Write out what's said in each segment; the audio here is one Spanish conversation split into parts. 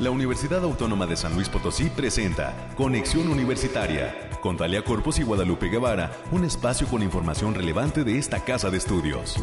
La Universidad Autónoma de San Luis Potosí presenta Conexión Universitaria con Talia Corpus y Guadalupe Guevara, un espacio con información relevante de esta casa de estudios.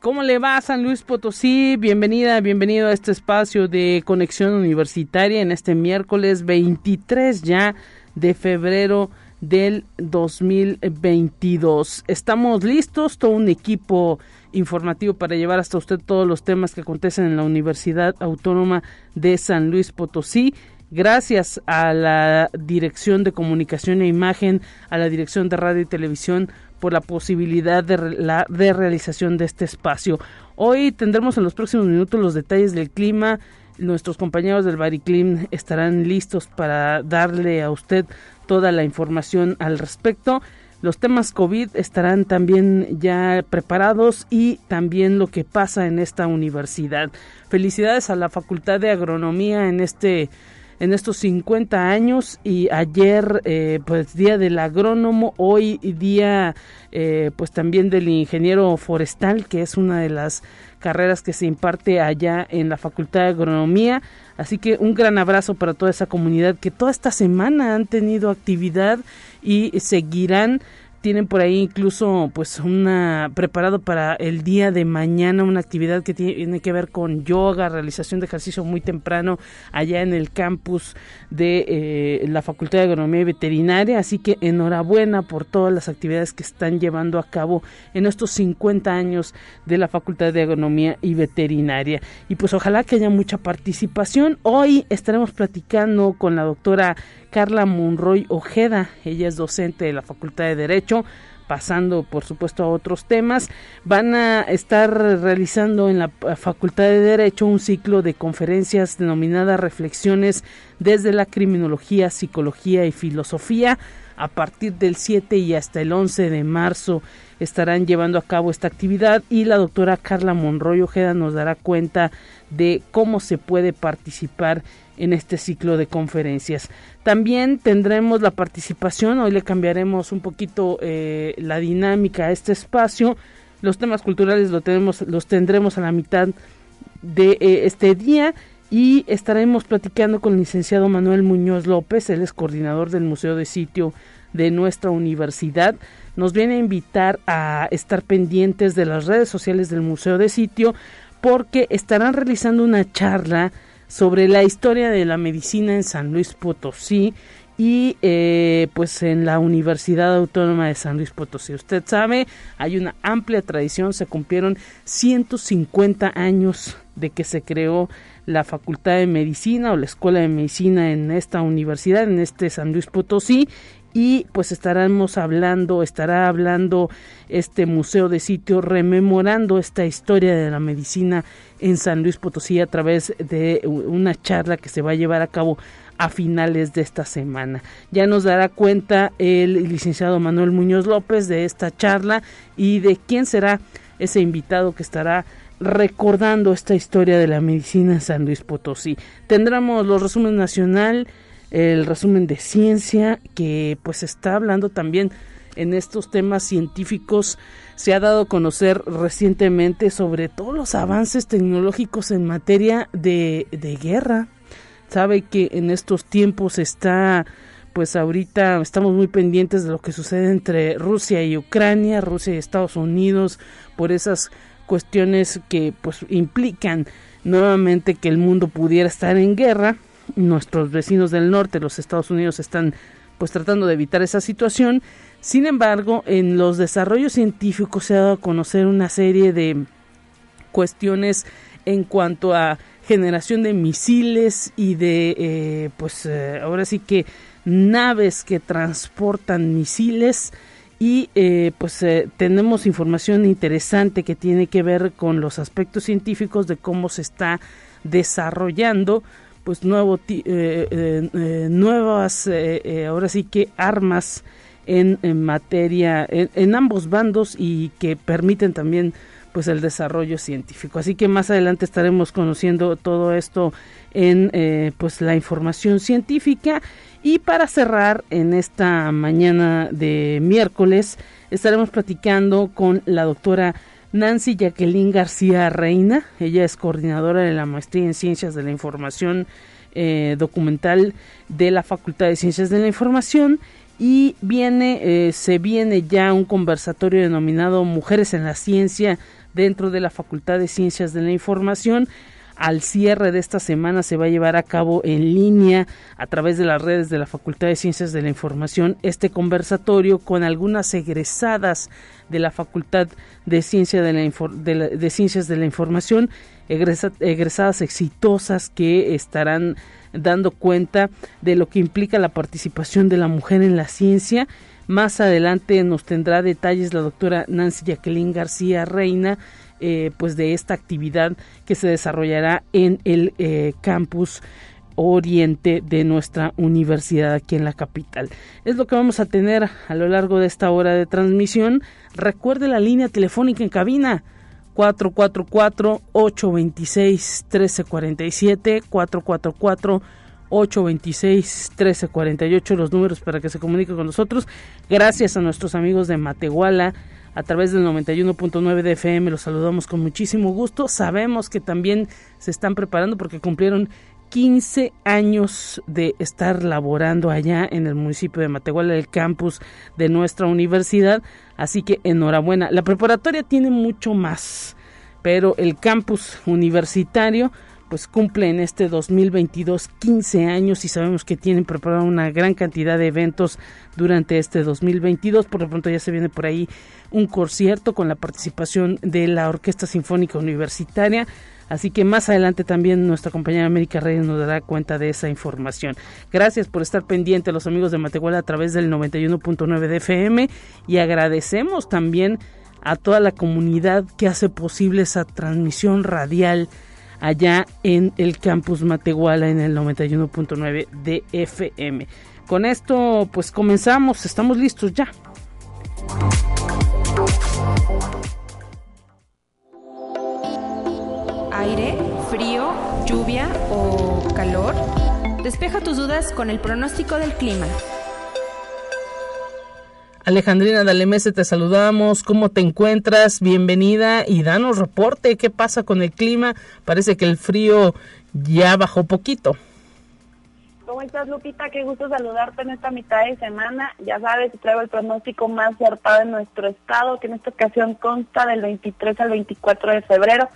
¿Cómo le va San Luis Potosí? Bienvenida, bienvenido a este espacio de conexión universitaria en este miércoles 23 ya de febrero del 2022. Estamos listos, todo un equipo informativo para llevar hasta usted todos los temas que acontecen en la Universidad Autónoma de San Luis Potosí. Gracias a la Dirección de Comunicación e Imagen, a la Dirección de Radio y Televisión por la posibilidad de, la, de realización de este espacio. Hoy tendremos en los próximos minutos los detalles del clima. Nuestros compañeros del Bariclim estarán listos para darle a usted toda la información al respecto. Los temas COVID estarán también ya preparados y también lo que pasa en esta universidad. Felicidades a la Facultad de Agronomía en este en estos 50 años y ayer eh, pues día del agrónomo hoy día eh, pues también del ingeniero forestal que es una de las carreras que se imparte allá en la facultad de agronomía. Así que un gran abrazo para toda esa comunidad que toda esta semana han tenido actividad y seguirán tienen por ahí incluso pues una preparado para el día de mañana una actividad que tiene que ver con yoga, realización de ejercicio muy temprano allá en el campus de eh, la Facultad de Agronomía y Veterinaria, así que enhorabuena por todas las actividades que están llevando a cabo en estos 50 años de la Facultad de Agronomía y Veterinaria. Y pues ojalá que haya mucha participación. Hoy estaremos platicando con la doctora Carla Monroy Ojeda. Ella es docente de la Facultad de Derecho pasando por supuesto a otros temas, van a estar realizando en la Facultad de Derecho un ciclo de conferencias denominada Reflexiones desde la Criminología, Psicología y Filosofía. A partir del 7 y hasta el 11 de marzo estarán llevando a cabo esta actividad y la doctora Carla Monroy Ojeda nos dará cuenta de cómo se puede participar en este ciclo de conferencias. También tendremos la participación, hoy le cambiaremos un poquito eh, la dinámica a este espacio. Los temas culturales lo tenemos, los tendremos a la mitad de eh, este día y estaremos platicando con el licenciado Manuel Muñoz López, él es coordinador del Museo de Sitio de nuestra universidad. Nos viene a invitar a estar pendientes de las redes sociales del Museo de Sitio porque estarán realizando una charla sobre la historia de la medicina en San Luis Potosí y eh, pues en la Universidad Autónoma de San Luis Potosí. Usted sabe, hay una amplia tradición, se cumplieron 150 años de que se creó la Facultad de Medicina o la Escuela de Medicina en esta universidad, en este San Luis Potosí, y pues estaremos hablando, estará hablando este museo de sitio rememorando esta historia de la medicina en San Luis Potosí a través de una charla que se va a llevar a cabo a finales de esta semana. Ya nos dará cuenta el licenciado Manuel Muñoz López de esta charla y de quién será ese invitado que estará recordando esta historia de la medicina en San Luis Potosí. Tendremos los resúmenes nacional, el resumen de ciencia que pues está hablando también en estos temas científicos se ha dado a conocer recientemente sobre todos los avances tecnológicos en materia de, de guerra. Sabe que en estos tiempos está pues ahorita estamos muy pendientes de lo que sucede entre Rusia y Ucrania, Rusia y Estados Unidos, por esas cuestiones que pues implican nuevamente que el mundo pudiera estar en guerra. Nuestros vecinos del norte, los Estados Unidos, están pues tratando de evitar esa situación. Sin embargo, en los desarrollos científicos se ha dado a conocer una serie de cuestiones en cuanto a generación de misiles y de, eh, pues eh, ahora sí que naves que transportan misiles. Y eh, pues tenemos información interesante que tiene que ver con los aspectos científicos de cómo se está desarrollando pues nuevo nuevas ahora sí que armas en, materia, en, ambos bandos y que permiten también pues el desarrollo científico. Así que más adelante estaremos conociendo todo esto en eh, pues la información científica Y para cerrar en esta mañana de miércoles, estaremos platicando con la doctora Nancy Jacqueline García Reina. Ella es coordinadora de la maestría en Ciencias de la Información eh, Documental de la Facultad de Ciencias de la Información y viene, eh, se viene ya un conversatorio denominado Mujeres en la Ciencia dentro de la Facultad de Ciencias de la Información al cierre de esta semana se va a llevar a cabo en línea a través de las redes de la Facultad de Ciencias de la Información este conversatorio con algunas egresadas de la Facultad de, Ciencia de, la, de, Ciencias de la Información, egresadas exitosas que estarán dando cuenta de lo que implica la participación de la mujer en la ciencia. Más adelante nos tendrá detalles la doctora Nancy Jacqueline García Reina, eh, pues de esta actividad que se desarrollará en el eh, campus oriente de nuestra universidad aquí en la capital. Es lo que vamos a tener a lo largo de esta hora de transmisión. Recuerde la línea telefónica en cabina 444-826-1347, 444-826-1348, los números para que se comunique con nosotros. Gracias a nuestros amigos de Matehuala, a través del 91.9 de FM. Los saludamos con muchísimo gusto. Sabemos que también se están preparando porque cumplieron 15 años de estar laborando allá en el municipio de Matehuala, el campus de nuestra universidad. Así que enhorabuena. La preparatoria tiene mucho más, pero el campus universitario pues cumple en este 2022 15 años y sabemos que tienen preparado una gran cantidad de eventos durante este 2022. Por lo pronto ya se viene por ahí un concierto con la participación de la Orquesta Sinfónica Universitaria. Así que más adelante también nuestra compañera América Reyes nos dará cuenta de esa información. Gracias por estar pendiente los amigos de Matehuala a través del 91.9 de FM y agradecemos también a toda la comunidad que hace posible esa transmisión radial allá en el campus Matehuala en el 91.9 de FM. Con esto pues comenzamos, estamos listos ya. Aire, frío, lluvia o calor. Despeja tus dudas con el pronóstico del clima. Alejandrina Dalemese, te saludamos. ¿Cómo te encuentras? Bienvenida y danos reporte. ¿Qué pasa con el clima? Parece que el frío ya bajó poquito. ¿Cómo estás, Lupita? Qué gusto saludarte en esta mitad de semana. Ya sabes, traigo el pronóstico más acertado en nuestro estado, que en esta ocasión consta del 23 al 24 de febrero.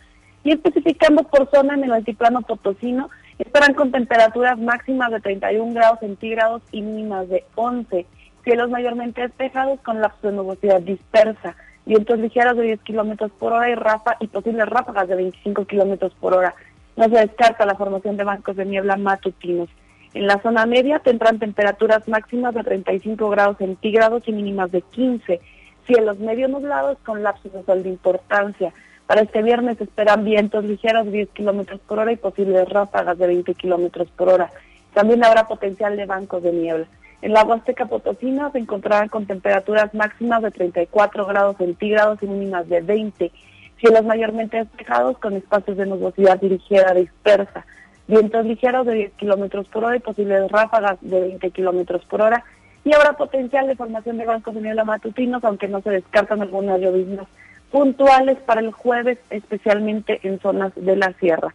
Y especificando por zona en el altiplano potosino, esperan con temperaturas máximas de 31 grados centígrados y mínimas de 11 cielos mayormente despejados con lapsos de nubosidad dispersa, vientos ligeros de 10 kilómetros por hora y rafa y posibles ráfagas de 25 kilómetros por hora. No se descarta la formación de bancos de niebla matutinos. En la zona media tendrán temperaturas máximas de 35 grados centígrados y mínimas de 15. Cielos medio nublados con lapsos de sol de importancia. Para este viernes esperan vientos ligeros de 10 kilómetros por hora y posibles ráfagas de 20 kilómetros por hora. También habrá potencial de bancos de niebla. En la Huasteca Potosina se encontrarán con temperaturas máximas de 34 grados centígrados y mínimas de 20. Cielos mayormente despejados con espacios de nubosidad ligera dispersa. Vientos ligeros de 10 kilómetros por hora y posibles ráfagas de 20 kilómetros por hora. Y habrá potencial de formación de bancos de niebla matutinos, aunque no se descartan algunas lloviznas puntuales para el jueves, especialmente en zonas de la sierra.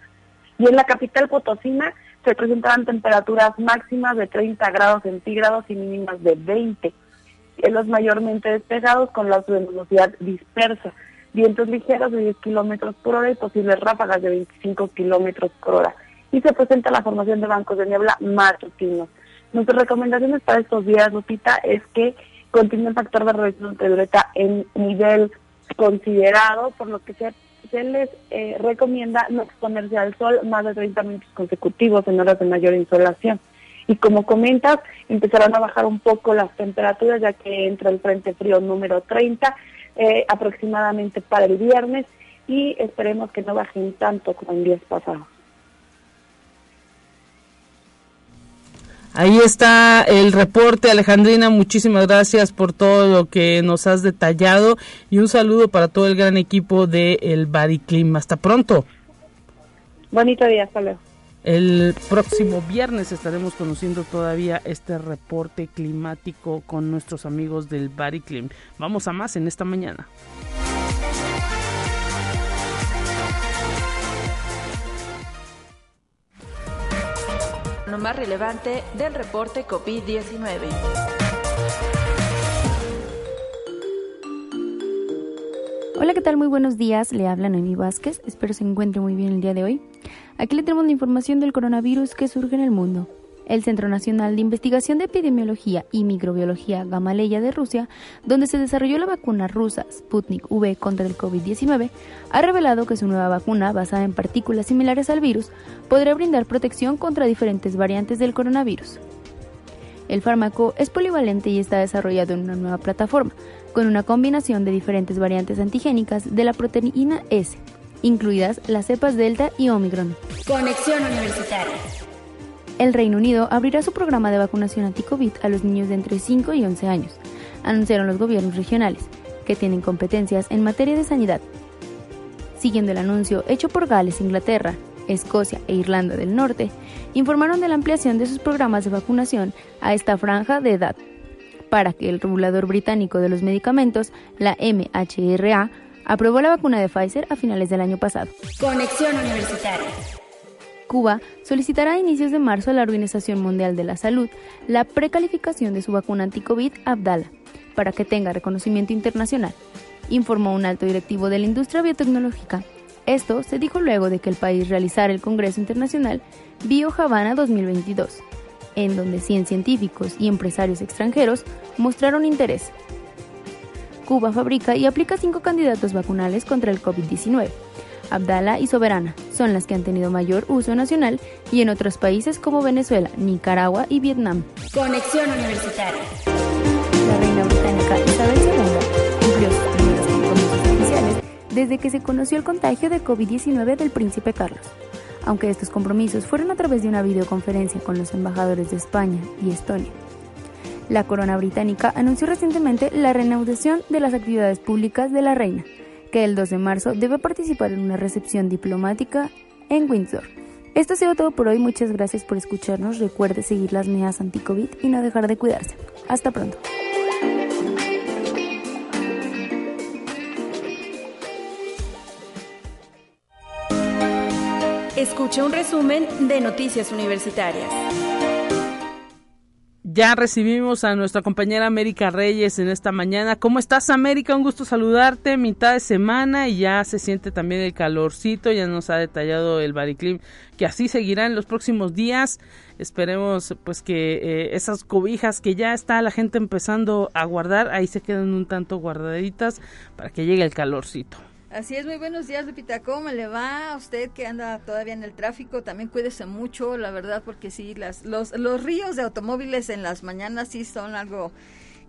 Y en la capital potosina se presentarán temperaturas máximas de 30 grados centígrados y mínimas de 20. Cielos mayormente despejados con la velocidad dispersa. Vientos ligeros de 10 kilómetros por hora y posibles ráfagas de 25 kilómetros por hora. Y se presenta la formación de bancos de niebla matutinos. Nuestras recomendaciones para estos días, Lupita, es que continúe el factor de reducción ultravioleta en nivel considerado, por lo que se se les eh, recomienda no exponerse al sol más de 30 minutos consecutivos en horas de mayor insolación. Y como comentas, empezarán a bajar un poco las temperaturas ya que entra el frente frío número 30 eh, aproximadamente para el viernes y esperemos que no bajen tanto como en días pasados. Ahí está el reporte, Alejandrina. Muchísimas gracias por todo lo que nos has detallado y un saludo para todo el gran equipo de El Bariclim. Hasta pronto. Bonito día, hasta luego. El próximo viernes estaremos conociendo todavía este reporte climático con nuestros amigos del Bariclim. Vamos a más en esta mañana. Más relevante del reporte COVID-19. Hola, ¿qué tal? Muy buenos días. Le habla Noemí Vázquez. Espero se encuentre muy bien el día de hoy. Aquí le tenemos la información del coronavirus que surge en el mundo. El Centro Nacional de Investigación de Epidemiología y Microbiología Gamaleya de Rusia, donde se desarrolló la vacuna rusa Sputnik V contra el COVID-19, ha revelado que su nueva vacuna, basada en partículas similares al virus, podrá brindar protección contra diferentes variantes del coronavirus. El fármaco es polivalente y está desarrollado en una nueva plataforma, con una combinación de diferentes variantes antigénicas de la proteína S, incluidas las cepas Delta y Omicron. Conexión Universitaria. El Reino Unido abrirá su programa de vacunación anti-COVID a los niños de entre 5 y 11 años, anunciaron los gobiernos regionales, que tienen competencias en materia de sanidad. Siguiendo el anuncio hecho por Gales, Inglaterra, Escocia e Irlanda del Norte, informaron de la ampliación de sus programas de vacunación a esta franja de edad, para que el regulador británico de los medicamentos, la MHRA, aprobó la vacuna de Pfizer a finales del año pasado. Conexión Universitaria. Cuba solicitará a inicios de marzo a la Organización Mundial de la Salud la precalificación de su vacuna anti-COVID Abdala para que tenga reconocimiento internacional, informó un alto directivo de la industria biotecnológica esto se dijo luego de que el país realizara el Congreso Internacional Bio Havana 2022, en donde 100 científicos y empresarios extranjeros mostraron interés. Cuba fabrica y aplica cinco candidatos vacunales contra el COVID-19. Abdala y Soberana son las que han tenido mayor uso nacional y en otros países como Venezuela, Nicaragua y Vietnam. Conexión Universitaria. La reina británica Isabel II cumplió sus primeros compromisos oficiales desde que se conoció el contagio de COVID-19 del príncipe Carlos. Aunque estos compromisos fueron a través de una videoconferencia con los embajadores de España y Estonia. La corona británica anunció recientemente la reanudación de las actividades públicas de la reina, que el 2 de marzo debe participar en una recepción diplomática en Windsor. Esto ha sido todo por hoy, muchas gracias por escucharnos, recuerde seguir las medidas anti-COVID y no dejar de cuidarse. Hasta pronto. Escucha un resumen de Noticias Universitarias. Ya recibimos a nuestra compañera América Reyes en esta mañana. ¿Cómo estás, América? Un gusto saludarte. Mitad de semana y ya se siente también el calorcito. Ya nos ha detallado el Bariclim que así seguirá en los próximos días. Esperemos pues que eh, esas cobijas que ya está la gente empezando a guardar, ahí se queden un tanto guardaditas para que llegue el calorcito. Así es, muy buenos días, Lupita. ¿Cómo le va a usted que anda todavía en el tráfico? También cuídese mucho, la verdad, porque sí, las, los, los ríos de automóviles en las mañanas sí son algo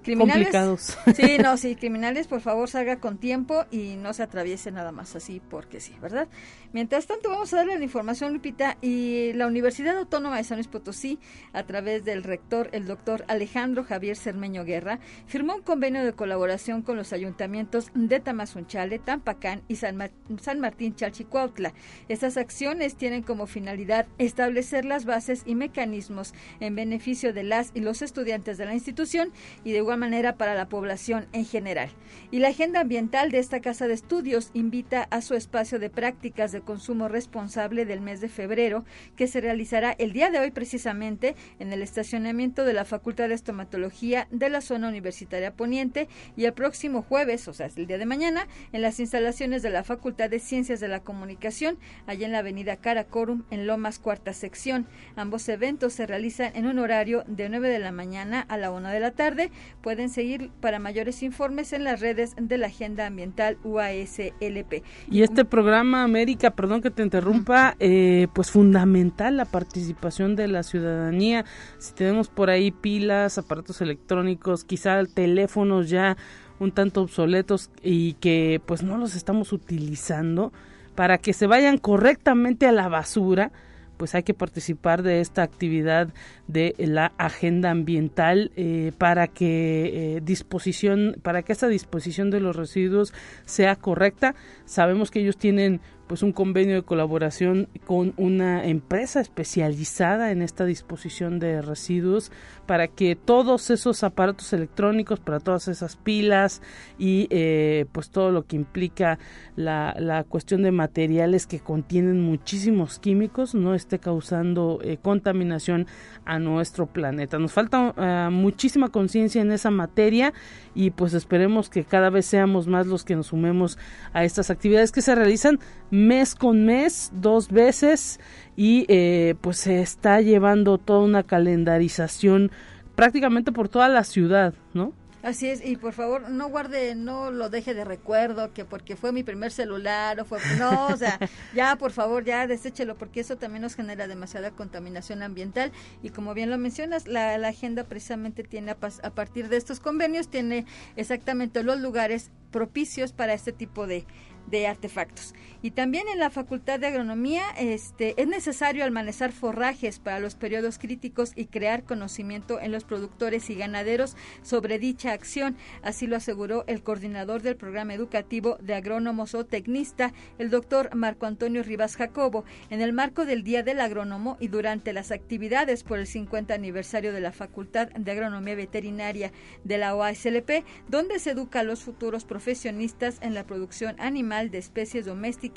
criminales. Complicados. Sí, no, sí, criminales, por favor, salga con tiempo y no se atraviese nada más así, porque sí, ¿verdad? Mientras tanto, vamos a darle la información, Lupita, y la Universidad Autónoma de San Luis Potosí, a través del rector, el doctor Alejandro Javier Cermeño Guerra, firmó un convenio de colaboración con los ayuntamientos de Tamazunchale, Tampacán y San, San Martín Chalchicuautla. Estas acciones tienen como finalidad establecer las bases y mecanismos en beneficio de las y los estudiantes de la institución y de igual manera para la población en general. Y la agenda ambiental de esta casa de estudios invita a su espacio de prácticas de consumo responsable del mes de febrero, que se realizará el día de hoy precisamente en el estacionamiento de la Facultad de Estomatología de la zona universitaria poniente y el próximo jueves, o sea, el día de mañana, en las instalaciones de la Facultad de Ciencias de la Comunicación, allá en la avenida Caracorum, en Lomas, cuarta sección. Ambos eventos se realizan en un horario de 9 de la mañana a la 1 de la tarde. Pueden seguir para mayores informes en las redes de la Agenda Ambiental UASLP. Y este programa, América, perdón que te interrumpa, eh, pues fundamental la participación de la ciudadanía. Si tenemos por ahí pilas, aparatos electrónicos, quizá teléfonos ya un tanto obsoletos y que pues no los estamos utilizando para que se vayan correctamente a la basura, pues hay que participar de esta actividad de la agenda ambiental eh, para que eh, disposición para que esta disposición de los residuos sea correcta. Sabemos que ellos tienen pues un convenio de colaboración con una empresa especializada en esta disposición de residuos para que todos esos aparatos electrónicos, para todas esas pilas y eh, pues todo lo que implica la, la, cuestión de materiales que contienen muchísimos químicos no esté causando eh, contaminación a nuestro planeta. Nos falta uh, muchísima conciencia en esa materia y pues esperemos que cada vez seamos más los que nos sumemos a estas actividades que se realizan mes con mes, dos veces y eh, pues se está llevando toda una calendarización prácticamente por toda la ciudad, ¿no? Así es, y por favor no guarde, no lo deje de recuerdo, que porque fue mi primer celular o fue, no, o sea, ya por favor, ya deséchelo, porque eso también nos genera demasiada contaminación ambiental y como bien lo mencionas, la, la agenda precisamente tiene a, a partir de estos convenios, tiene exactamente los lugares propicios para este tipo de, de artefactos. Y también en la Facultad de Agronomía este, es necesario almacenar forrajes para los periodos críticos y crear conocimiento en los productores y ganaderos sobre dicha acción. Así lo aseguró el coordinador del programa educativo de agrónomos o tecnista, el doctor Marco Antonio Rivas Jacobo, en el marco del Día del Agrónomo y durante las actividades por el 50 aniversario de la Facultad de Agronomía Veterinaria de la OASLP, donde se educa a los futuros profesionistas en la producción animal de especies domésticas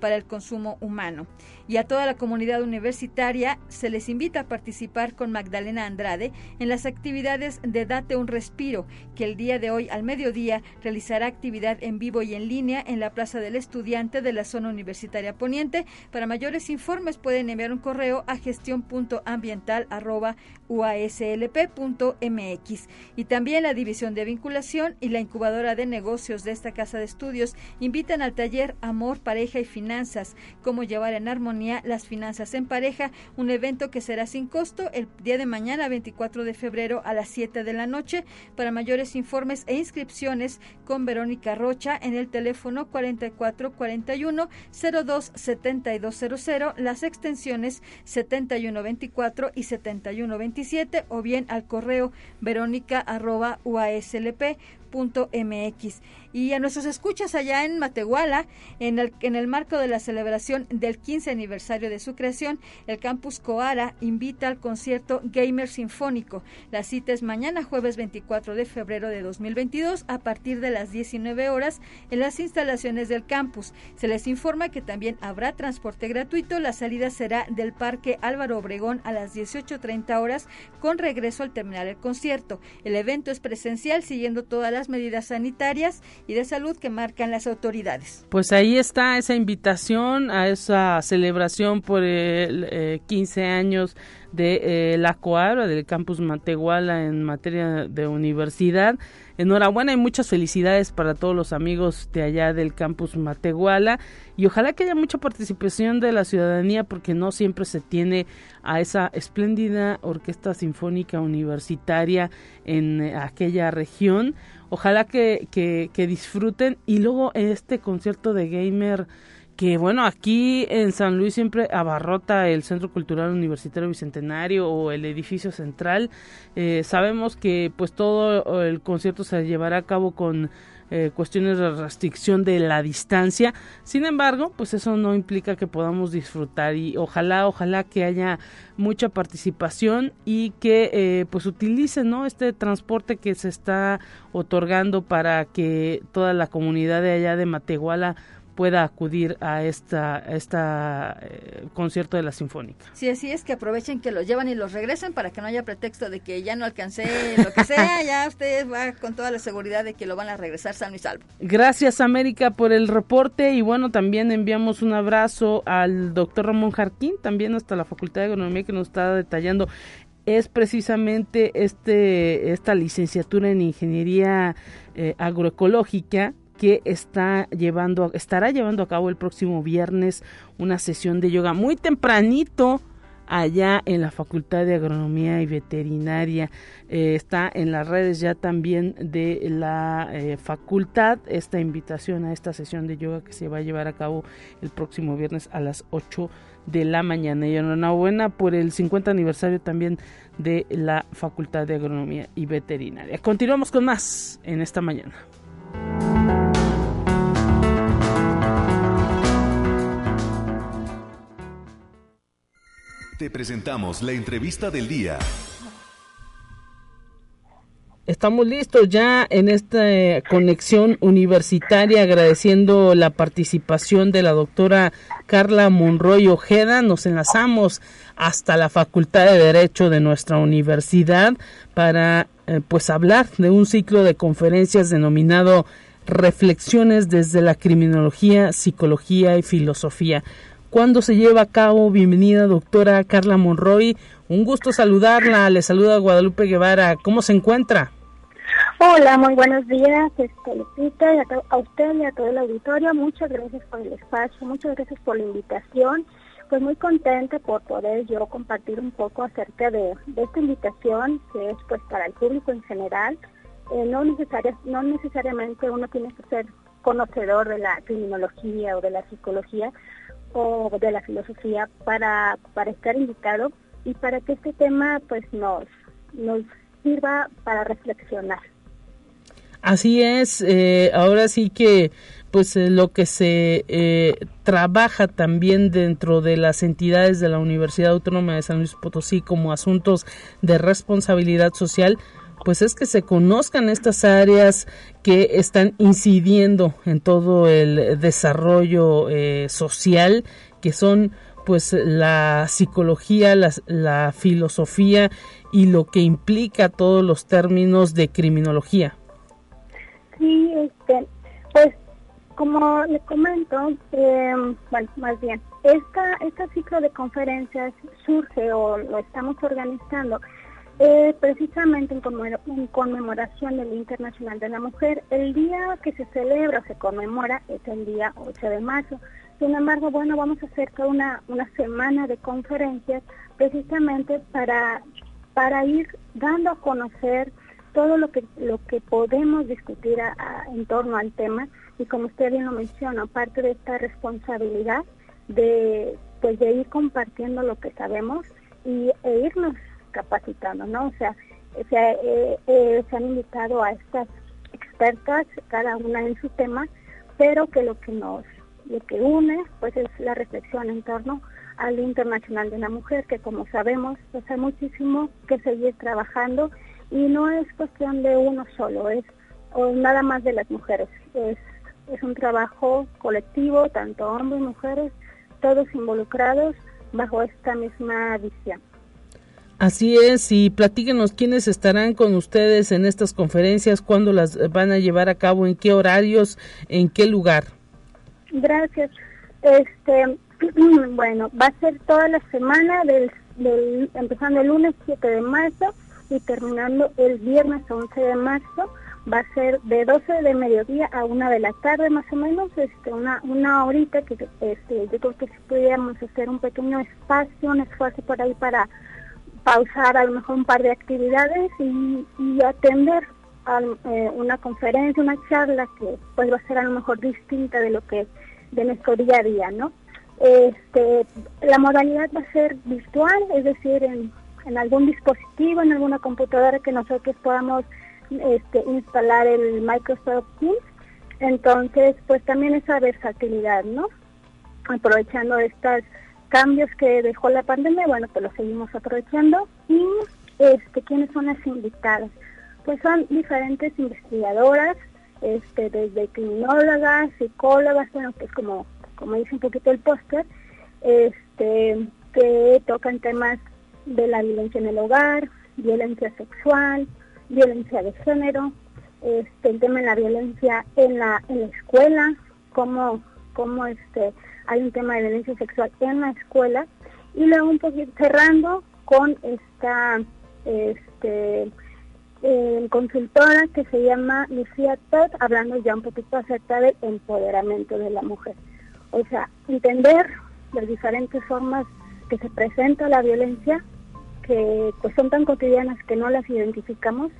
para el consumo humano. Y a toda la comunidad universitaria se les invita a participar con Magdalena Andrade en las actividades de Date un Respiro, que el día de hoy al mediodía realizará actividad en vivo y en línea en la Plaza del Estudiante de la zona universitaria poniente. Para mayores informes pueden enviar un correo a gestión.ambiental.uaslp.mx. Y también la División de Vinculación y la Incubadora de Negocios de esta Casa de Estudios invitan al taller Amor, Pareja y Finanzas, cómo llevar en armonía las finanzas en pareja, un evento que será sin costo el día de mañana 24 de febrero a las 7 de la noche. Para mayores informes e inscripciones con Verónica Rocha en el teléfono 4441 027200, las extensiones 7124 y 7127 o bien al correo verónica arroba uaslp mx y a nuestros escuchas allá en Matehuala, en el, en el marco de la celebración del 15 aniversario de su creación, el campus Coara invita al concierto Gamer Sinfónico. La cita es mañana jueves 24 de febrero de 2022 a partir de las 19 horas en las instalaciones del campus. Se les informa que también habrá transporte gratuito. La salida será del Parque Álvaro Obregón a las 18.30 horas con regreso al terminar el concierto. El evento es presencial siguiendo todas las medidas sanitarias y de salud que marcan las autoridades. Pues ahí está esa invitación a esa celebración por el 15 eh, años de eh, la Coabra, del campus Matehuala en materia de universidad. Enhorabuena y muchas felicidades para todos los amigos de allá del campus Matehuala y ojalá que haya mucha participación de la ciudadanía porque no siempre se tiene a esa espléndida orquesta sinfónica universitaria en eh, aquella región. Ojalá que, que, que disfruten y luego este concierto de gamer que bueno, aquí en San Luis siempre abarrota el Centro Cultural Universitario Bicentenario o el edificio central. Eh, sabemos que pues todo el concierto se llevará a cabo con eh, cuestiones de restricción de la distancia. Sin embargo, pues eso no implica que podamos disfrutar y ojalá, ojalá que haya mucha participación y que eh, pues utilicen ¿no? este transporte que se está otorgando para que toda la comunidad de allá de Matehuala pueda acudir a esta, esta eh, concierto de la Sinfónica. Sí, así es que aprovechen que los llevan y los regresen para que no haya pretexto de que ya no alcancé lo que sea, ya usted va con toda la seguridad de que lo van a regresar sano y salvo. Gracias América por el reporte y bueno, también enviamos un abrazo al doctor Ramón Jarquín, también hasta la Facultad de Economía que nos está detallando es precisamente este esta licenciatura en ingeniería eh, agroecológica que está llevando, estará llevando a cabo el próximo viernes una sesión de yoga muy tempranito allá en la Facultad de Agronomía y Veterinaria. Eh, está en las redes ya también de la eh, facultad esta invitación a esta sesión de yoga que se va a llevar a cabo el próximo viernes a las 8 de la mañana. Y enhorabuena por el 50 aniversario también de la Facultad de Agronomía y Veterinaria. Continuamos con más en esta mañana. Te presentamos la entrevista del día. Estamos listos ya en esta eh, conexión universitaria agradeciendo la participación de la doctora Carla Monroy Ojeda. Nos enlazamos hasta la Facultad de Derecho de nuestra universidad para eh, pues hablar de un ciclo de conferencias denominado Reflexiones desde la criminología, psicología y filosofía. ¿Cuándo se lleva a cabo? Bienvenida doctora Carla Monroy. Un gusto saludarla. Le saluda Guadalupe Guevara. ¿Cómo se encuentra? Hola, muy buenos días, este, y a, usted y a todo el auditorio. Muchas gracias por el espacio, muchas gracias por la invitación. Pues muy contenta por poder yo compartir un poco acerca de, esta invitación que es pues para el público en general. Eh, no, necesaria, no necesariamente uno tiene que ser conocedor de la criminología o de la psicología de la filosofía para, para estar invitado y para que este tema pues nos, nos sirva para reflexionar. Así es, eh, ahora sí que pues eh, lo que se eh, trabaja también dentro de las entidades de la Universidad Autónoma de San Luis Potosí como asuntos de responsabilidad social, pues es que se conozcan estas áreas que están incidiendo en todo el desarrollo social, que son pues la psicología, la, la filosofía y lo que implica todos los términos de criminología. Sí, este, pues como le comento, eh, bueno, más bien, esta, este ciclo de conferencias surge o lo estamos organizando eh, precisamente en, conmemoración del Internacional de la Mujer. El día que se celebra o se conmemora es el día 8 de marzo. Sin embargo, bueno, vamos a hacer toda una, una semana de conferencias precisamente para, para ir dando a conocer todo lo que lo que podemos discutir en torno al tema y como usted bien lo menciona, parte de esta responsabilidad de pues de ir compartiendo lo que sabemos y e irnos capacitando, ¿no? O sea, se, eh, eh, se han invitado a estas expertas, cada una en su tema, pero que lo que nos lo que une pues es la reflexión en torno al Internacional de la Mujer, que como sabemos, pues hay muchísimo que seguir trabajando y no es cuestión de uno solo, es o nada más de las mujeres, es, es un trabajo colectivo, tanto hombres y mujeres, todos involucrados bajo esta misma visión. Así es, y platíquenos quiénes estarán con ustedes en estas conferencias, cuándo las van a llevar a cabo, en qué horarios, en qué lugar. Gracias. Este, bueno, va a ser toda la semana, del, del, empezando el lunes 7 de marzo y terminando el viernes 11 de marzo. Va a ser de 12 de mediodía a 1 de la tarde más o menos, este, una, una horita que este, yo creo que si pudiéramos hacer un pequeño espacio, un esfuerzo por ahí para pausar a lo mejor un par de actividades y, atender a, eh, una conferencia, una charla que pues va a ser a lo mejor distinta de lo que de nuestro día a día, ¿no? Este, la modalidad va a ser virtual, es decir, en, en algún dispositivo, en alguna computadora que nosotros podamos este, instalar el Microsoft Teams. Entonces, pues también esa versatilidad, ¿no? Aprovechando estos cambios que dejó la pandemia, bueno, pues lo seguimos aprovechando. Y, este, ¿quiénes son las invitadas? Pues son diferentes investigadoras, este, desde criminólogas, psicólogas, bueno, pues como, como dice un poquito el póster, este, que tocan temas de la violencia en el hogar, violencia sexual, violencia de género, este, el tema de la violencia en la, en la escuela, cómo, cómo este, hay un tema de violencia sexual en la escuela, y luego un poquito cerrando con esta este, consultora que se llama Lucía Todd, hablando ya un poquito acerca del empoderamiento de la mujer. O sea, entender las diferentes formas que se presenta la violencia, que pues son tan cotidianas que no las identificamos,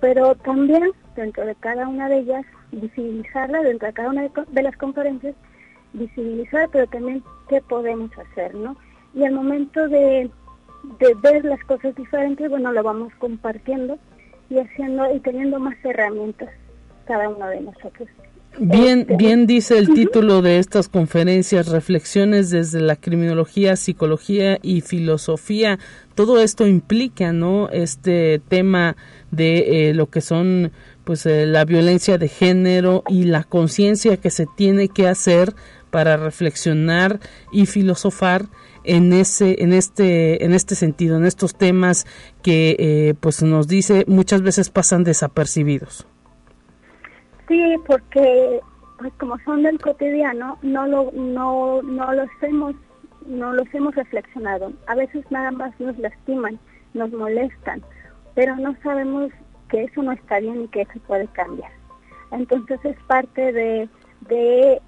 pero también dentro de cada una de ellas visibilizarla, dentro de cada una de, las conferencias, visibilizar, pero también qué podemos hacer, ¿no? Y al momento de, de ver las cosas diferentes, bueno, lo vamos compartiendo y haciendo y teniendo más herramientas cada uno de nosotros. Bien, este, bien dice el título de estas conferencias, reflexiones desde la criminología, psicología y filosofía. Todo esto implica, ¿no? Este tema de eh, lo que son, pues, eh, la violencia de género y la conciencia que se tiene que hacer para reflexionar y filosofar en ese en este en este sentido en estos temas que eh, pues nos dice muchas veces pasan desapercibidos. Sí porque pues como son del cotidiano no lo no no los hemos no los hemos reflexionado. A veces nada más nos lastiman nos molestan pero no sabemos que eso no está bien y que eso puede cambiar. Entonces es parte de de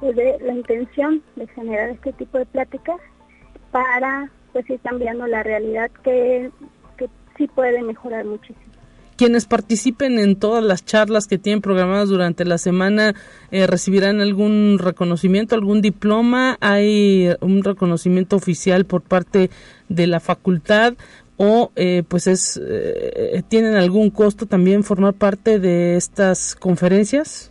pues, de, la intención de generar este tipo de pláticas para pues ir cambiando la realidad que, que sí puede mejorar muchísimo. Quienes participen en todas las charlas que tienen programadas durante la semana eh, recibirán algún reconocimiento, algún diploma, hay un reconocimiento oficial por parte de la facultad o eh, pues es eh, tienen algún costo también formar parte de estas conferencias.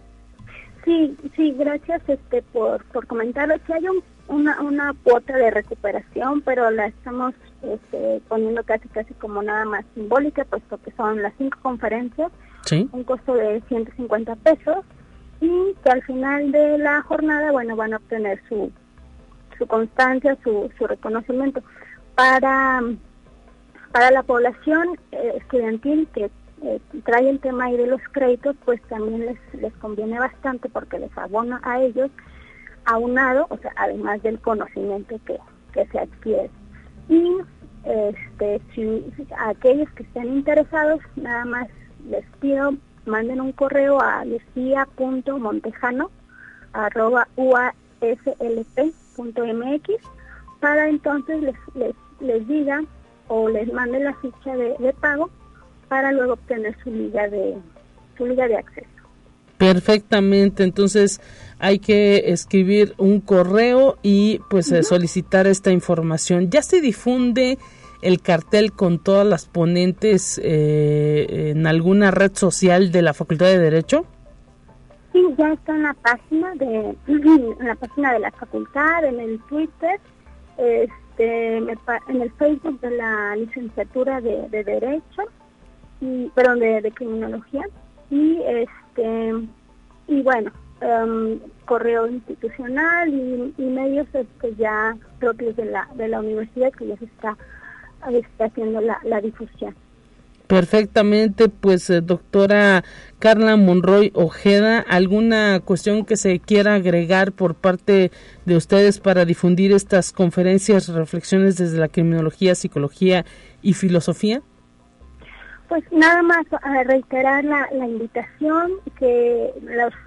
Sí, sí, gracias este por, por comentarlo. Sí hay una, una cuota de recuperación, pero la estamos este, poniendo casi casi como nada más simbólica, puesto que son las cinco conferencias, un costo de 150 pesos, y que al final de la jornada, bueno, van a obtener su, su constancia, su, su reconocimiento. Para, para la población eh, estudiantil que eh, trae el tema ahí de los créditos, pues también les, les conviene bastante porque les abona a ellos aunado, o sea, además del conocimiento que, que se adquiere. Y este, si, aquellos que estén interesados, nada más les pido, manden un correo a lucia.montejano arroba uaslp.mx para entonces les, les, les diga o les mande la ficha de pago para luego obtener su liga de su liga de acceso. Perfectamente, entonces hay que escribir un correo y pues eh, solicitar esta información. Ya se difunde el cartel con todas las ponentes eh, en alguna red social de la Facultad de Derecho. Sí, ya está en la página de en la página de la facultad, en el Twitter, este, en el Facebook de la licenciatura de Derecho y perdón de, criminología y este y bueno um, correo institucional y, medios este, ya propios de la de la universidad que ya se está, está haciendo la, la difusión Perfectamente, pues eh, doctora Carla Monroy Ojeda, ¿alguna cuestión que se quiera agregar por parte de ustedes para difundir estas conferencias, reflexiones desde la criminología, psicología y filosofía? Pues nada más reiterar la, invitación, que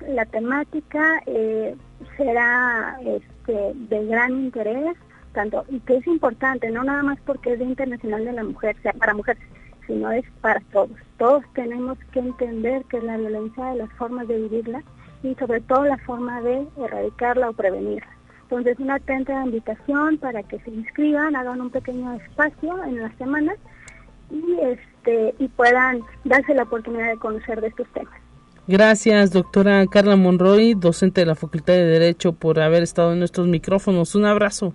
la temática eh, será este, de gran interés, tanto y que es importante, no nada más porque es Internacional de la Mujer, sea para mujeres, sino es para todos. Todos tenemos que entender que la violencia las formas de vivirla y sobre todo la forma de erradicarla o prevenirla. Entonces, una atenta invitación para que se inscriban, hagan un pequeño espacio en las semanas y este y puedan darse la oportunidad de conocer de estos temas. Gracias, doctora Carla Monroy, docente de la Facultad de Derecho, por haber estado en nuestros micrófonos. Un abrazo.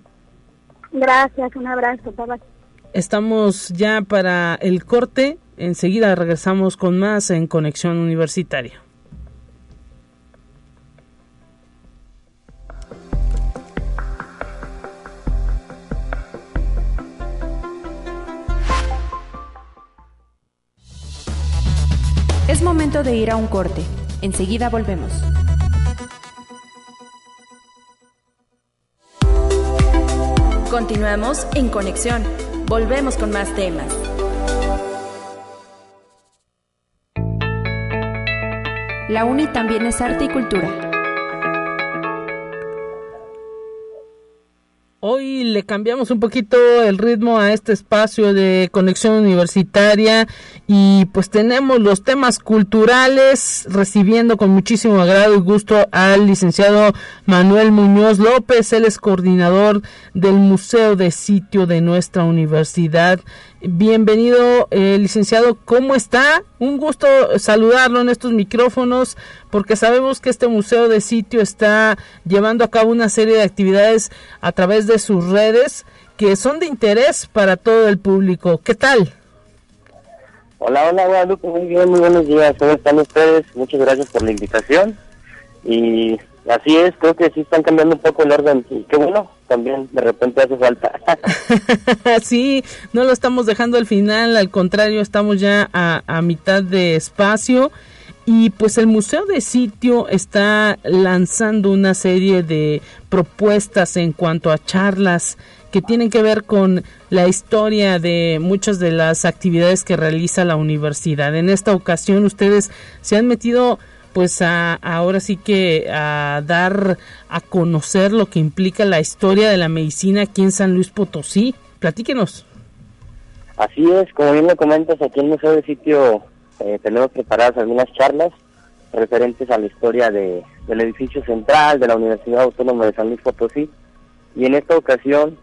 Gracias, un abrazo. Bye Estamos ya para el corte. Enseguida regresamos con más en Conexión Universitaria. Es momento de ir a un corte. Enseguida volvemos. Continuamos en conexión. Volvemos con más temas. La UNI también es arte y cultura. Hoy le cambiamos un poquito el ritmo a este espacio de conexión universitaria y pues tenemos los temas culturales recibiendo con muchísimo agrado y gusto al licenciado Manuel Muñoz López, él es coordinador del Museo de Sitio de nuestra universidad Bienvenido, eh, licenciado, ¿cómo está? Un gusto saludarlo en estos micrófonos porque sabemos que este museo de sitio está llevando a cabo una serie de actividades a través de sus redes que son de interés para todo el público. ¿Qué tal? Hola, hola Guadalupe, muy bien, muy buenos días. ¿Cómo están ustedes? Muchas gracias por la invitación. Y así es, creo que sí están cambiando un poco el orden. Y qué bueno, también de repente hace falta. sí, no lo estamos dejando al final, al contrario, estamos ya a, a mitad de espacio. Y pues el Museo de Sitio está lanzando una serie de propuestas en cuanto a charlas que tienen que ver con la historia de muchas de las actividades que realiza la universidad. En esta ocasión ustedes se han metido pues a, ahora sí que a dar a conocer lo que implica la historia de la medicina aquí en San Luis Potosí. Platíquenos. Así es, como bien lo comentas, aquí en Museo de Sitio eh, tenemos preparadas algunas charlas referentes a la historia de, del edificio central de la Universidad Autónoma de San Luis Potosí. Y en esta ocasión,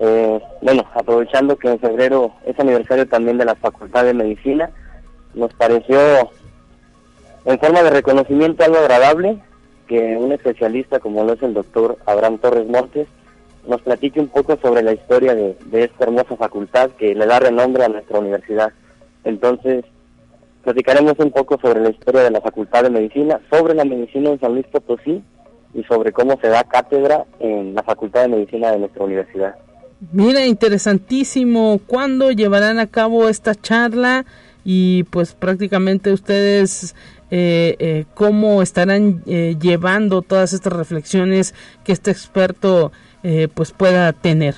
eh, bueno, aprovechando que en febrero es aniversario también de la Facultad de Medicina, nos pareció en forma de reconocimiento algo agradable que un especialista como lo es el doctor Abraham Torres Montes nos platique un poco sobre la historia de, de esta hermosa facultad que le da renombre a nuestra universidad. Entonces, platicaremos un poco sobre la historia de la Facultad de Medicina, sobre la medicina en San Luis Potosí y sobre cómo se da cátedra en la Facultad de Medicina de nuestra universidad. Mira, interesantísimo. ¿Cuándo llevarán a cabo esta charla? Y pues prácticamente ustedes eh, eh, cómo estarán eh, llevando todas estas reflexiones que este experto eh, pues pueda tener.